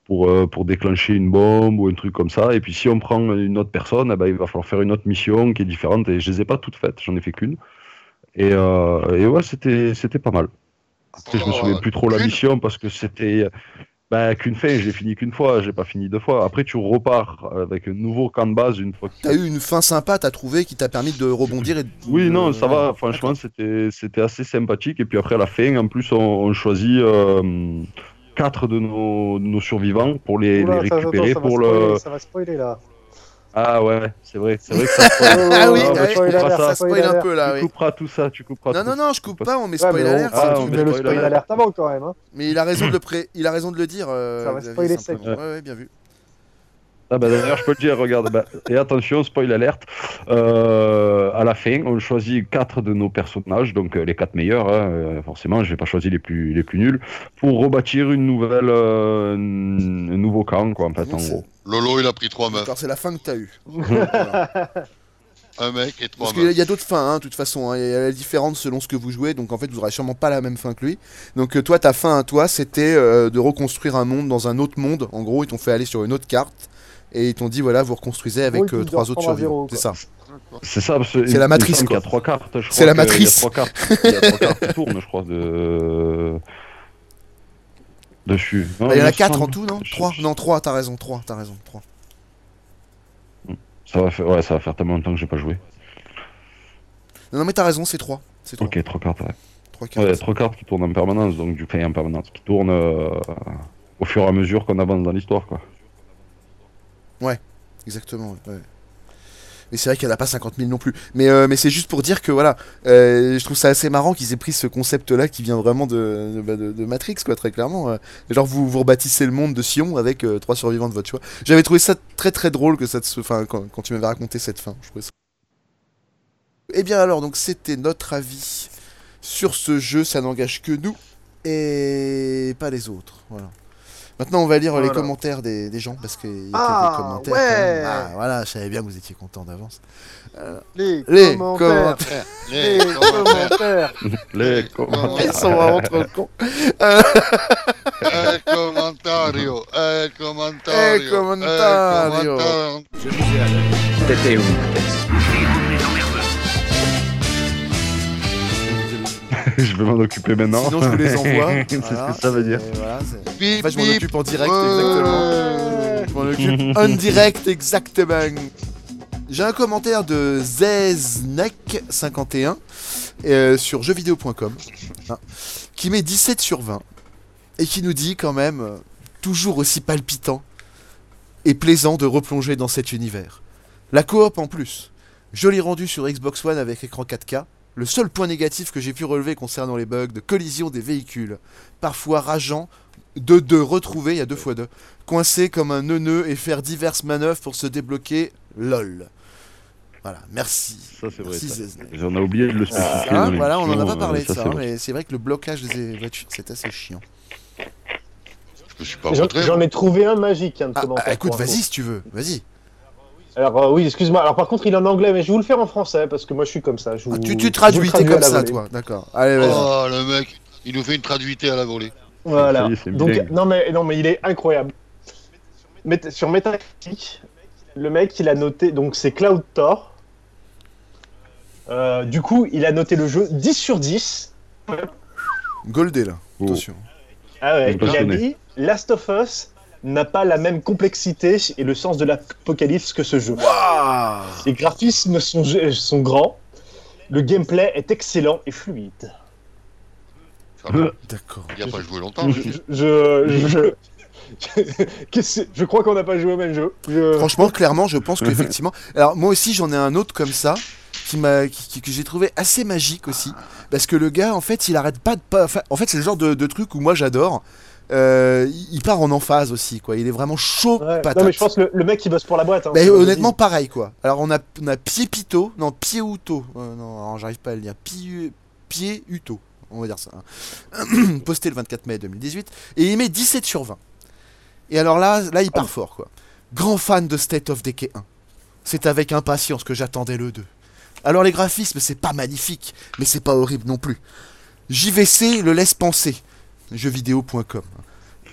pour, euh, pour déclencher une bombe ou un truc comme ça. Et puis si on prend une autre personne, eh ben, il va falloir faire une autre mission qui est différente. Et je les ai pas toutes faites, j'en ai fait qu'une. Et, et ouais, c'était pas mal. Après, je me souviens plus trop la mission parce que c'était bah, qu'une fin, j'ai fini qu'une fois, j'ai pas fini deux fois. Après, tu repars avec un nouveau camp de base une fois que T'as eu une fin sympa, t'as trouvé qui t'a permis de rebondir et de... oui, non, ça va. Franchement, c'était c'était assez sympathique. Et puis après, à la fin, en plus, on, on choisit euh, quatre de nos, de nos survivants pour les, Oula, les ça, attends, récupérer ça va spoiler, le. Ça va spoiler là. Ah ouais, c'est vrai, c'est vrai que ça. Ah oui, Ah, bah, tu spoil alert, ça. ça spoil un peu là, Tu oui. couperas tout ça, tu couperas Non, tout non, non, je coupe pas, on met Ouais, spoil on- alert. Ah, c'est on met le spoil spoil alert. avant quand même. Hein. Mais il a raison de le pré... il a raison de le dire. euh, Ça va spoiler sec. Ouais, ouais, bien vu. Ah bah d'ailleurs, je peux le dire, regarde. bah, et attention, spoil alerte. euh, à la fin, on choisit quatre de nos personnages, donc euh, les quatre meilleurs. hein, euh, forcément, je vais pas choisir les plus les plus nuls pour rebâtir une nouvelle, euh, un nouveau camp, quoi. En fait, en gros. Lolo, il a pris trois meufs. C'est la fin que t'as eue. Voilà. Un mec et trois Parce qu'il y a- il y a d'autres fins, hein, de toute façon. hein, et Elle est différente selon ce que vous jouez, donc en fait, vous aurez sûrement pas la même fin que lui. Donc toi, ta fin à toi, c'était euh, de reconstruire un monde dans un autre monde. En gros, ils t'ont fait aller sur une autre carte. Et ils t'ont dit, voilà, vous reconstruisez avec Oui, euh, trois autres survivants. C'est ça. C'est ça, C'est la il matrice, qu'il y a trois cartes. je C'est la matrice. Il y a trois cartes, il y a trois cartes qui tournent, je crois, de... dessus. Bah, il y en a quatre en tout, non? Trois? Non, trois, t'as raison, trois, t'as raison, trois. Ça va faire, ouais, ça va faire tellement longtemps que j'ai pas joué. Non, non, mais t'as raison, c'est trois. C'est trois. Ok, trois cartes, ouais. Trois cartes. Ouais, trois cartes qui tournent en permanence, donc du fait en permanence, qui tournent euh, au fur et à mesure qu'on avance dans l'histoire, quoi. Exactement, ouais. ouais. Mais c'est vrai qu'elle a pas 50 000 non plus. Mais, euh, mais c'est juste pour dire que voilà, euh, je trouve ça assez marrant qu'ils aient pris ce concept-là qui vient vraiment de, de, bah, Matrix, quoi, très clairement. euh. genre, vous, vous rebâtissez le monde de Sion avec trois survivants de votre choix. J'avais trouvé ça très très drôle que ça te. Enfin, quand, quand tu m'avais raconté cette fin. Je. Eh bien, alors, donc, c'était notre avis sur ce jeu. Ça n'engage que nous et pas les autres. Voilà. Maintenant, on va lire les commentaires des, des gens parce qu'il y a Ah, commentaires. ouais. quand même. Ah, voilà, je savais bien que vous étiez content d'avance. Les, Les commentaires. commentaires. Les Les commentaires. Les commentaires. Ils sont vraiment trop cons. El commentario, el commentario, El commentario. commentario. T'étais où je vais m'en occuper maintenant. Sinon, je vous les envoie. c'est Voilà, ce que ça veut dire. voilà, Bip, je m'en occupe en direct, Ouais. exactement. Je m'en occupe en direct, exactement. J'ai un commentaire de Zeznek51 euh, sur jeuxvideo.com hein, qui met 17 sur 20 et qui nous dit quand même euh, toujours aussi palpitant et plaisant de replonger dans cet univers. La coop en plus. Joli rendu sur Xbox One avec écran 4K. Le seul point négatif que j'ai pu relever concernant les bugs de collision des véhicules, parfois rageant, de deux retrouvés, il y a deux fois deux, coincé comme un neuneu et faire diverses manœuvres pour se débloquer, lol. Voilà, merci. Ça, c'est vrai. J'en ai oublié de le spécifier. Hein, dans voilà, on en a pas parlé euh, de ça, c'est hein, mais c'est vrai que le blocage des voitures, c'est assez chiant. Je me suis pas J'en ai trouvé un magique, un de Ah, ah, écoute, vas-y si tu veux, vas-y. Alors euh, oui, excuse-moi. Alors par contre, il est en anglais, mais je vais vous le faire en français parce que moi je suis comme ça. Je vous- Ah, tu, traduis, t'es comme ça, volée. toi, d'accord. Allez, vas-y. Oh, le mec, il nous fait une traduité à la volée. Voilà. Est, Donc non mais non mais il est incroyable. Meta- sur Metacritic, le mec il a noté donc c'est Cloud Thor. Euh, du coup, il a noté le jeu 10 sur 10. Goldé là, Oh. attention. Ah ouais, il a dit Last of Us n'a pas la même complexité et le sens de l'apocalypse que ce jeu. Les graphismes sont, sont grands, le gameplay est excellent et fluide. D'accord. Il n'y a pas joué longtemps. Je, je, je, je crois qu'on n'a pas joué au même jeu. Je- Franchement, clairement, je pense qu'effectivement. Alors, moi aussi, j'en ai un autre comme ça. Qui m'a, qui- qui- que j'ai trouvé assez magique aussi. Parce que le gars, en fait, il arrête pas de pas. enfin, en fait, c'est le genre de, de truc où moi j'adore. Euh, il part en emphase aussi, quoi. Il est vraiment chaud Ouais. patate. Non, mais je pense que le, le mec qui bosse pour la boîte. hein, Mais honnêtement, pareil, quoi. Alors, on a, on a Piepito, non, Pieuto. Euh, non, j'arrive pas à le dire. Pieu- Pieuto, on va dire ça. hein. Posté le 24 mai 2018. Et il met 17 sur 20. Et alors là, là, il part fort, quoi. Grand fan de State of Decay 1. C'est avec impatience que j'attendais le 2. Alors, les graphismes, c'est pas magnifique, mais c'est pas horrible non plus. JVC le laisse penser. Jeuxvideo.com.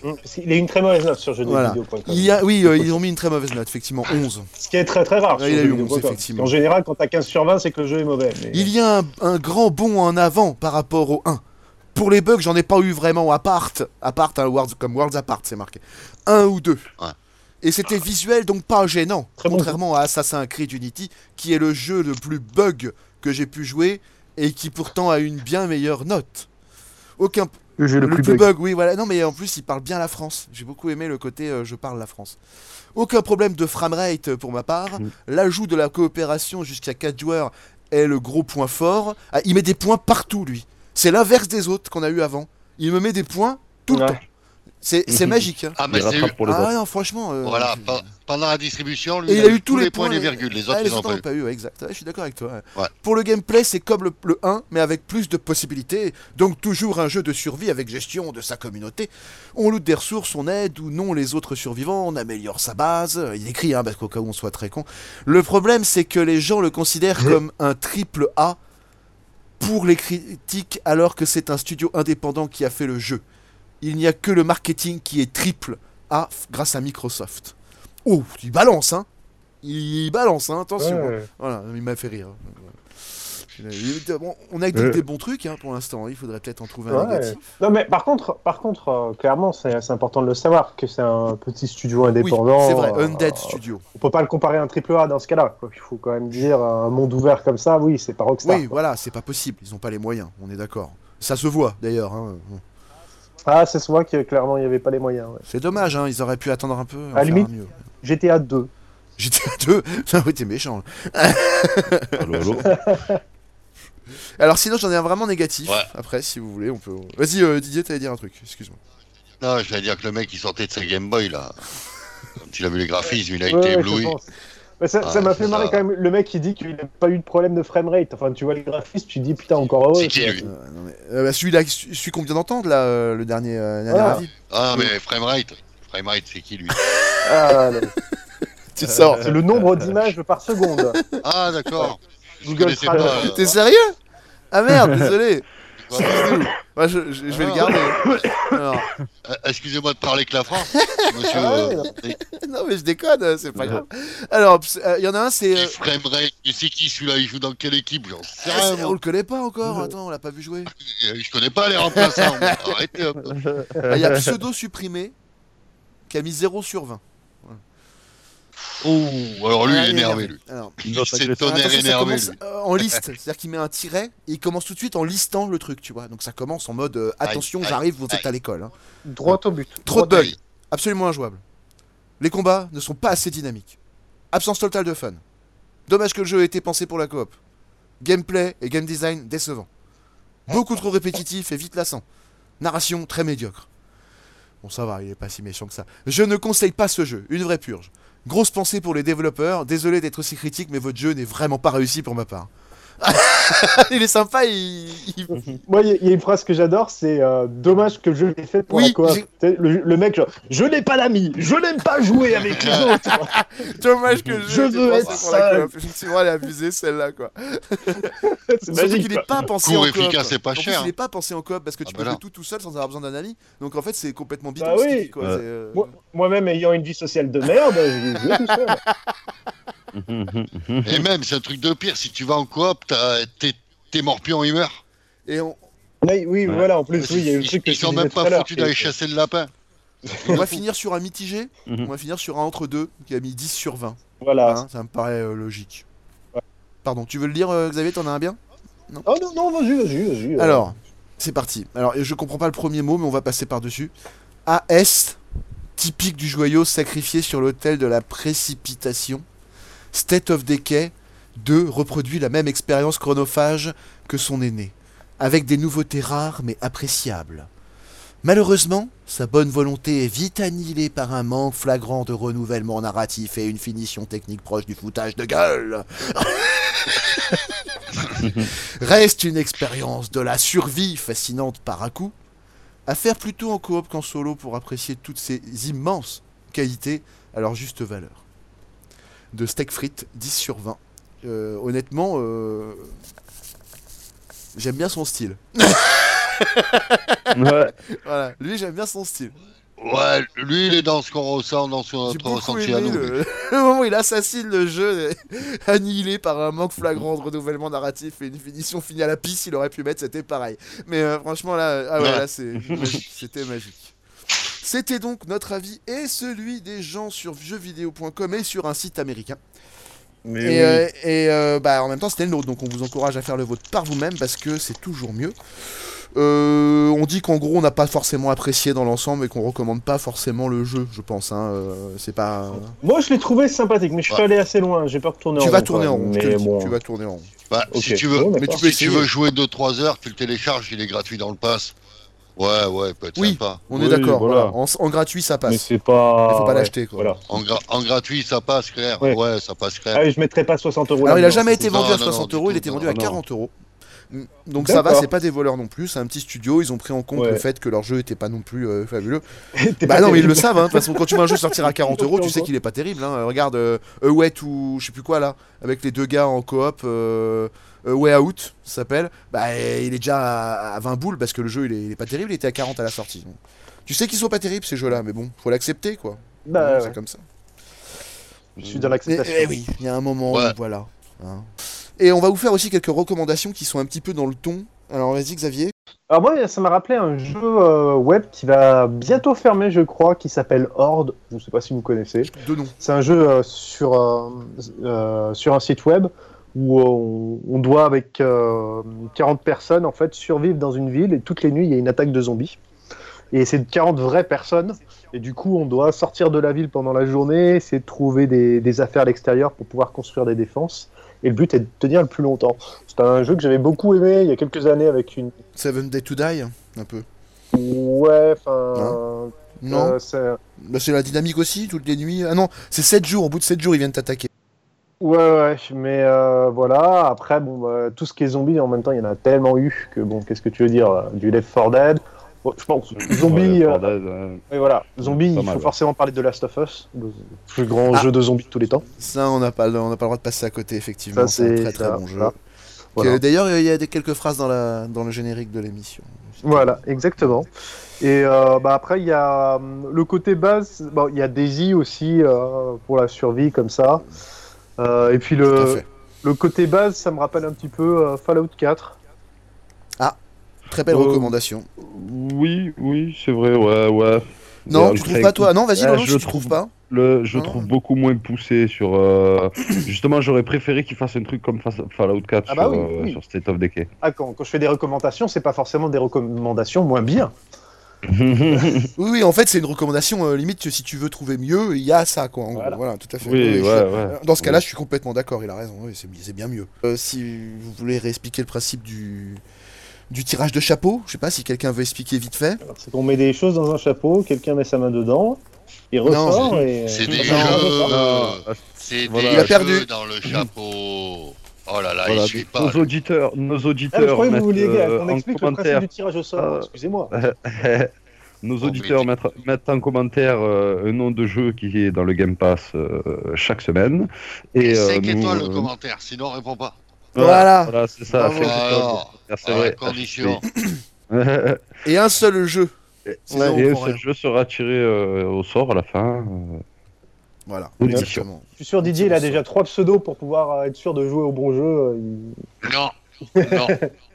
Parce qu'il a une très mauvaise note sur Voilà. jeuxvideo.com. Il a, oui, euh, ils ont mis une très mauvaise note, effectivement. 11. Ce qui est très très rare. Ouais, sur il a eu jeuxvideo.com. 11, effectivement. En général, quand t'as 15 sur 20, c'est que le jeu est mauvais. mais- Il y a un, un grand bond en avant par rapport au 1. Pour les bugs, j'en ai pas eu vraiment à part. À part, hein, Worlds, comme Worlds Apart, c'est marqué. Un ou deux. Ouais. Et c'était visuel, donc pas gênant. Très bon. contrairement à Assassin's Creed Unity, qui est le jeu le plus bug que j'ai pu jouer et qui pourtant a une bien meilleure note. Aucun. Le jeu le, plus, bug. bug, oui, voilà. Non, mais en plus, il parle bien la France. J'ai beaucoup aimé le côté euh, je parle la France. Aucun problème de framerate euh, pour ma part. Mm. L'ajout de la coopération jusqu'à 4 joueurs est le gros point fort. Ah, il met des points partout, lui. C'est l'inverse des autres qu'on a eu avant. Il me met des points tout le temps. C'est Mhm. magique. hein. Ah, mais Il c'est eu- pour les Ah non, franchement. euh, Voilà, pendant la distribution, lui, il a eu tous les points et les virgules. Les Ah, autres, les ils n'ont pas eu. pas eu, exact. Ouais, je suis d'accord avec toi. ouais. Ouais. Pour le gameplay, c'est comme le, le 1, mais avec plus de possibilités. Donc toujours un jeu de survie avec gestion de sa communauté. On loot des ressources, on aide ou non les autres survivants, on améliore sa base. Il écrit, hein, parce qu'au cas où on soit très con. Le problème, c'est que les gens le considèrent comme un triple A pour les critiques, alors que c'est un studio indépendant qui a fait le jeu. Il n'y a que le marketing qui est triple A grâce à Microsoft. Oh, il balance, hein Il balance, hein, attention. hein. Ouais. Voilà, il m'a fait rire. Bon, on a Euh. des bons trucs hein, pour l'instant, il faudrait peut-être en trouver un Ouais. négatif. Non, mais par contre, par contre euh, clairement, c'est important de le savoir que c'est un petit studio indépendant. oui, c'est vrai, euh, Undead Studio. On peut pas le comparer à un triple A dans ce cas-là. Il faut quand même dire un monde ouvert comme ça, oui, c'est pas Rockstar. Oui, voilà, c'est pas possible, ils ont pas les moyens, on est d'accord. Ça se voit d'ailleurs. hein. Ah, c'est soit que clairement il n'y avait pas les moyens. ouais. C'est dommage, hein, ils auraient pu attendre un peu. À limite- mieux. GTA 2. J'étais à deux. Ah oui, t'es méchant. Allô, allô Alors sinon, j'en ai un vraiment négatif. Ouais. Après, si vous voulez, on peut. Vas-y, euh, Didier, t'allais dire un truc. Excuse-moi. Non, je vais dire que le mec, il sortait de sa Game Boy, là. Quand il a vu les graphismes, il a Ouais, été ouais, je ébloui. Ça Ah, ça m'a fait marrer ça. quand même. Le mec qui dit qu'il n'a pas eu de problème de framerate. Enfin, tu vois les graphismes, tu dis putain, encore heureux. C'est qui, lui Euh, euh, bah, celui-là, celui qu'on vient d'entendre là, euh, le dernier, euh, dernier. Ah, mais Framerate. Framerate, c'est qui, lui Ah, là. Tu sors. c'est le nombre d'images par seconde. Ah, d'accord. Google T'es sérieux? Ah merde, désolé. je, je- je vais le Ah. garder. Euh, Excusez-moi de parler que la France, monsieur. Ah euh, non. mais je déconne, euh, c'est pas grave. Alors, euh, il y en a un, c'est. c'est qui celui-là Il joue dans quelle équipe J'en sais ah, rien, on le connaît pas encore, attends, on l'a pas vu jouer. Euh, Je connais pas les remplaçants. Arrêtez. Ah, Il y a Pseudo supprimé qui a mis 0 sur 20. Oh, alors lui, il est énervé, lui. Alors, agressive. tonnerre énervé, commence lui. euh, en liste, c'est-à-dire qu'il met un tiret et il commence tout de suite en listant le truc, tu vois. Donc ça commence en mode euh, attention, j'arrive, vous êtes à l'école. hein. Droit au but. Trop de bugs, absolument injouable. Les combats ne sont pas assez dynamiques. Absence totale de fun. Dommage que le jeu ait été pensé pour la coop. Gameplay et game design décevant. Beaucoup trop répétitif et vite lassant. Narration très médiocre. Bon, ça va, il est pas si méchant que ça. Je ne conseille pas ce jeu, une vraie purge. Grosse pensée pour les développeurs, désolé d'être aussi critique, mais votre jeu n'est vraiment pas réussi pour ma part. il est sympa, il. il- Moi, il y, a- il une phrase que j'adore, c'est euh, dommage que le jeu l'ait fait pour Oui, sais, Le, le mec, genre, je n'ai pas d'amis, je n'aime pas jouer avec les autres. Dommage que Je été veux être pour la seul. coop. Effectivement, elle est abusée celle-là, quoi. c'est magique. qu'il n'est quoi. pas pensé Court en coop. efficace et pas En plus, cher. il n'est pas pensé en coop parce que tu Ah peux jouer tout tout seul sans avoir besoin d'un ami. Donc en fait, c'est complètement bidon Bah oui. quoi. C'est, euh, Moi- Moi-même, ayant une vie sociale de merde, je joue tout seul. Et même, c'est un truc de pire. Si tu vas en coop, t'as- t'es t'es morpion, il meurt. Et on- Oui, oui, Ouais. voilà, en plus, oui, il y a eu le truc que ils sont même pas foutus d'aller chasser le lapin. On va finir sur un mitigé. Mhm. On va finir sur un entre-deux qui a mis 10 sur 20. Voilà. Hein, ça me paraît euh, logique. Ouais. Pardon, tu veux le lire, euh, Xavier T'en as un bien? Oh non, non, vas-y, vas-y, vas-y. euh. Alors, c'est parti. Alors, je comprends pas le premier mot, mais on va passer par-dessus. AS, typique du joyau sacrifié sur l'autel de la précipitation. State of Decay 2 reproduit la même expérience chronophage que son aîné, avec des nouveautés rares mais appréciables. Malheureusement, sa bonne volonté est vite annihilée par un manque flagrant de renouvellement narratif et une finition technique proche du foutage de gueule. Reste une expérience de la survie fascinante par à coup, à faire plutôt en coop qu'en solo pour apprécier toutes ces immenses qualités à leur juste valeur. De steak frites, 10 sur 20. Euh, honnêtement, euh, j'aime bien son style. Ouais. Voilà, lui j'aime bien son style. Ouais, lui, il est dans ce qu'on ressent, dans ce J'ai notre ressenti à nous. le... le moment où il assassine le jeu, annihilé par un manque flagrant de renouvellement narratif et une finition finie à la pisse, il aurait pu mettre, c'était pareil. Mais euh, franchement là, ah ouais, Ouais. là c'était magique. C'était donc notre avis et celui des gens sur jeuxvideo.com et sur un site américain. Mais Et, oui. euh, et, euh, bah, en même temps, c'était le nôtre, donc on vous encourage à faire le vôtre par vous-même parce que c'est toujours mieux. Euh, on dit qu'en gros, on n'a pas forcément apprécié dans l'ensemble et qu'on recommande pas forcément le jeu, je pense. Hein. euh, c'est pas. Moi, je l'ai trouvé sympathique, mais je suis Ouais. pas allé assez loin. J'ai peur de tourner en Tu rond. vas tourner en rond. je te Mais le dis, bon. Tu vas tourner en rond. Bah. Si tu veux, Mais tu peux si tu veux jouer 2-3 heures, tu le télécharges, il est gratuit dans le pass. Ouais, ouais, peut être Oui. sympa. On Oui, est d'accord. voilà. En, en gratuit, ça Mais passe. c'est pas. Il faut pas ouais, l'acheter, quoi. Voilà. En, gra- en gratuit, ça passe, clair. Ouais. Ouais, ça passe, clair. Ah oui, je mettrais pas 60 euros. Alors, il a jamais été vendu Non, à non, 60 non, euros, il tout, était non, vendu à non. 40 euros. Mm, Donc ça va, c'est pas des voleurs non plus, c'est un petit studio, ils ont pris en compte Ouais. le fait que leur jeu était pas non plus euh, fabuleux. Bah non mais ils le savent, hein. de toute façon quand tu vois un jeu sortir à 40 euros, tu sais qu'il est pas terrible. Hein. Regarde euh, ou je sais plus quoi là, avec les deux gars en coop, euh, Way Out ça s'appelle, bah il est déjà à, à 20 boules parce que le jeu il est, il est pas terrible, il était à 40 à la sortie. Donc, tu sais qu'ils sont pas terribles ces jeux-là, mais bon, faut l'accepter quoi. Bah, c'est ouais. comme ça. Je suis dans l'acceptation. eh oui, il y a un moment Ouais. où voilà. hein. Et on va vous faire aussi quelques recommandations qui sont un petit peu dans le ton. Alors vas-y Xavier. Alors moi, ça m'a rappelé un jeu euh, web qui va bientôt fermer, je crois, qui s'appelle Horde. Je ne sais pas si vous connaissez. Deux noms. C'est un jeu euh, sur, euh, euh, sur un site web où on, on doit, avec euh, 40 personnes, en fait, survivre dans une ville et toutes les nuits, il y a une attaque de zombies. Et c'est 40 vraies personnes. Et du coup, on doit sortir de la ville pendant la journée, essayer de trouver des, des affaires à l'extérieur pour pouvoir construire des défenses. Et le but est de tenir le plus longtemps. C'est un jeu que j'avais beaucoup aimé il y a quelques années avec une. Seven Day to Die, un peu. Ouais, enfin. Non euh, c'est- Bah, C'est la dynamique aussi, toutes les nuits. Ah non, c'est 7 jours, au bout de 7 jours ils viennent t'attaquer. Ouais, ouais, mais euh, voilà. Après, bon, bah, tout ce qui est zombie, en même temps, il y en a tellement eu que, bon, qu'est-ce que tu veux dire euh, Du Left 4 Dead. Bon, je pense, zombie, Ouais, euh, euh, ouais, voilà. Zombie, il mal, faut ouais. forcément parler de Last of Us, le plus grand Ah. jeu de zombies de tous les temps. Ça, on n'a pas, le- on n'a pas le droit de passer à côté, effectivement. C'est un très très ça, bon jeu. Voilà. D'ailleurs, il y a des, quelques phrases dans, la, dans le générique de l'émission. Voilà, exactement. Et euh, bah, après, il y a hum, le côté base, bon, il y a Daisy aussi euh, pour la survie, comme ça. Euh, et puis le, le côté base, ça me rappelle un petit peu euh, Fallout 4. Très belle Euh, recommandation. Oui, oui, c'est vrai, ouais, ouais. Non, tu le trouves pas toi? Non, vas-y, je si tu trouve- pas. Le, je Non. trouve beaucoup moins poussé sur. euh, Justement, j'aurais préféré qu'il fasse un truc comme Fa- Fallout 4 Ah bah sur, oui, oui. sur State of Decay. Ah, quand, quand je fais des recommandations, c'est pas forcément des recommandations moins bien. Oui, oui, en fait, c'est une recommandation euh, limite que si tu veux trouver mieux, il y a ça, quoi. en gros. Voilà. Tout à fait. oui, je ouais, suis- ouais. Dans ce cas-là, Oui. je suis complètement d'accord, il a raison, oui, c'est bien mieux. Euh, si vous voulez réexpliquer le principe du, du tirage de chapeau, je sais pas si quelqu'un veut expliquer vite fait. C'est qu'on met des choses dans un chapeau, quelqu'un met sa main dedans, il ressort et. C'est des Non, jeux. Non, Voilà. Il a jeux perdu. dans le chapeau. Oh là là, voilà, il suit pas. nos auditeurs, nos Ah, mais je auditeurs croyais que vous mettent vouliez euh, qu'on en explique le commentaire. principe du tirage au sort. Ah. Excusez-moi. Nos auditeurs mettent, mettent en commentaire euh, un nom de jeu qui est dans le Game Pass euh, chaque semaine. Et, Et euh, 5 nous, étoiles le euh, commentaire, sinon réponds pas. Voilà. Voilà, c'est ça. Alors, Ah, c'est vrai. condition. Et un seul jeu. Sinon, on Et ce rien. jeu sera tiré euh, au sort à la fin. Voilà, Oui, exactement. Je suis sûr Didier, il a déjà trois pseudos pour pouvoir euh, être sûr de jouer au bon jeu. euh, il- Non, Non,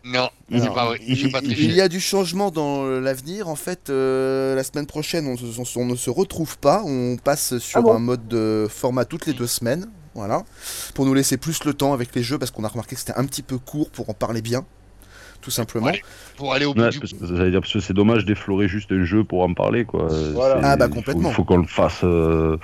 non, Alors, pas il, pas il- y a du changement dans l'avenir. En fait, euh, la semaine prochaine, on, se- on- on ne se retrouve pas. On passe sur Ah bon un mode de format toutes les deux semaines. Voilà. Pour nous laisser plus le temps avec les jeux, parce qu'on a remarqué que c'était un petit peu court pour en parler bien. Tout simplement. Allez, Pour aller au bout Ouais, du parce que, j'allais dire, parce que c'est dommage d'effleurer juste un jeu pour en parler, quoi. Voilà. Ah, bah, il faut- complètement. Il faut, qu'on le fasse, euh,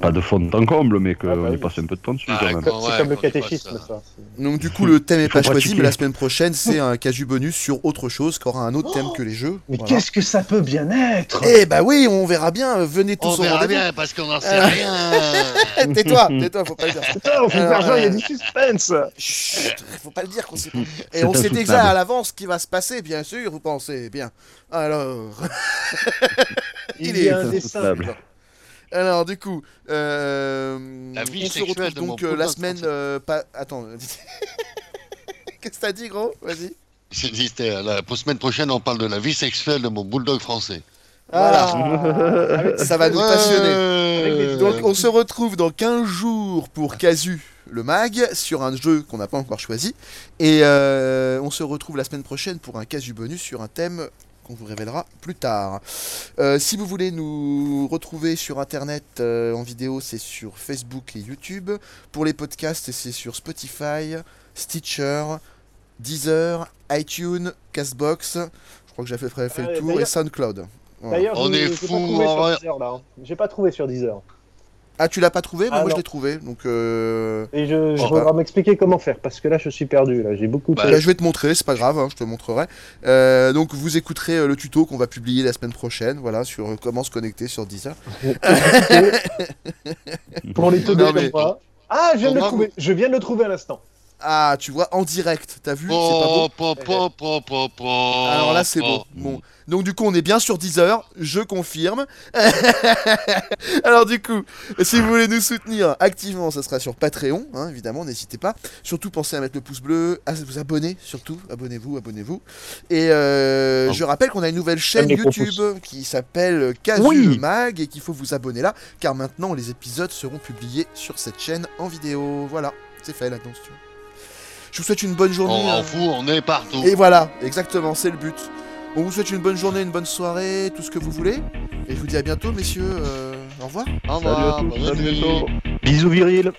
pas de fond en comble, mais qu'on Ah, bah y oui. passe un peu de temps dessus, Ah, quand même. C'est Ouais, comme le catéchisme, euh, ça. Donc du coup, le thème est pas choisi, mais la semaine prochaine, c'est un casu bonus sur autre chose, qui aura un autre thème que les jeux. Mais Voilà. qu'est-ce que ça peut bien être? Eh bah oui, on verra bien. Venez tous On au verra rendez-vous. bien parce qu'on n'en sait Euh. rien. tais-toi, tais-toi, faut pas le dire. Putain, on fait Alors, faire genre, il y a euh, du suspense Chut, faut pas le dire qu'on sait pas. Et on sait déjà à l'avance ce qui va se passer, bien sûr, vous pensez bien. Alors. Il est un dessin. insoutenable. Alors, du coup, euh, La vie on se sexuelle retrouve de mon donc euh, la semaine. euh, pas... Attends. Qu'est-ce que t'as dit, gros? Vas-y. Euh, la pour semaine prochaine, on parle de la vie sexuelle de mon bulldog français. Voilà. Ah, avec- Ça va nous passionner. Donc, on se retrouve dans 15 jours pour Casu le mag sur un jeu qu'on n'a pas encore choisi. Et euh, on se retrouve la semaine prochaine pour un Casu bonus sur un thème qu'on vous révélera plus tard. Euh, si vous voulez nous retrouver sur internet euh, en vidéo, c'est sur Facebook et YouTube. Pour les podcasts, c'est sur Spotify, Stitcher, Deezer, iTunes, Castbox. Je crois que j'ai fait, fait le tour. Et SoundCloud. Voilà. D'ailleurs, On est j'ai fous, pas trouvé en sur vrai. Deezer, là. hein. J'ai pas trouvé sur Deezer. Ah, tu l'as pas trouvé Mais Ah, moi, je l'ai trouvé. Donc, euh, Et je, je Oh, voudrais m'expliquer comment faire, parce que là, je suis perdu. Là, j'ai beaucoup de Bah, je vais te montrer, c'est pas grave, hein, je te montrerai. Euh, donc vous écouterez euh, le tuto qu'on va publier la semaine prochaine, voilà, sur comment se connecter sur Deezer. Pour les teubés mais- comme moi. Ah, je viens de le moi, trouver. Je viens de le trouver à l'instant. Ah, tu vois, en direct, t'as vu pas beau Po, po, po. Alors là, c'est. Bon. Donc du coup, on est bien sur Deezer, je confirme. Alors du coup, si vous voulez nous soutenir activement, ça sera sur Patreon, hein, évidemment, n'hésitez pas. Surtout, pensez à mettre le pouce bleu, à vous abonner, surtout, abonnez-vous, abonnez-vous. Et euh, Oh. je rappelle qu'on a une nouvelle chaîne les gros YouTube qui s'appelle Casu Oui. Mag et qu'il faut vous abonner là, car maintenant les épisodes seront publiés sur cette chaîne en vidéo. Voilà, c'est fait veux. Je vous souhaite une bonne journée. On euh, en fout, on est partout. et voilà, exactement, c'est le but. On vous souhaite une bonne journée, une bonne soirée, tout ce que vous voulez. Et je vous dis à bientôt, messieurs. euh, au revoir. Au Salut à revoir, tous. Bisous viril.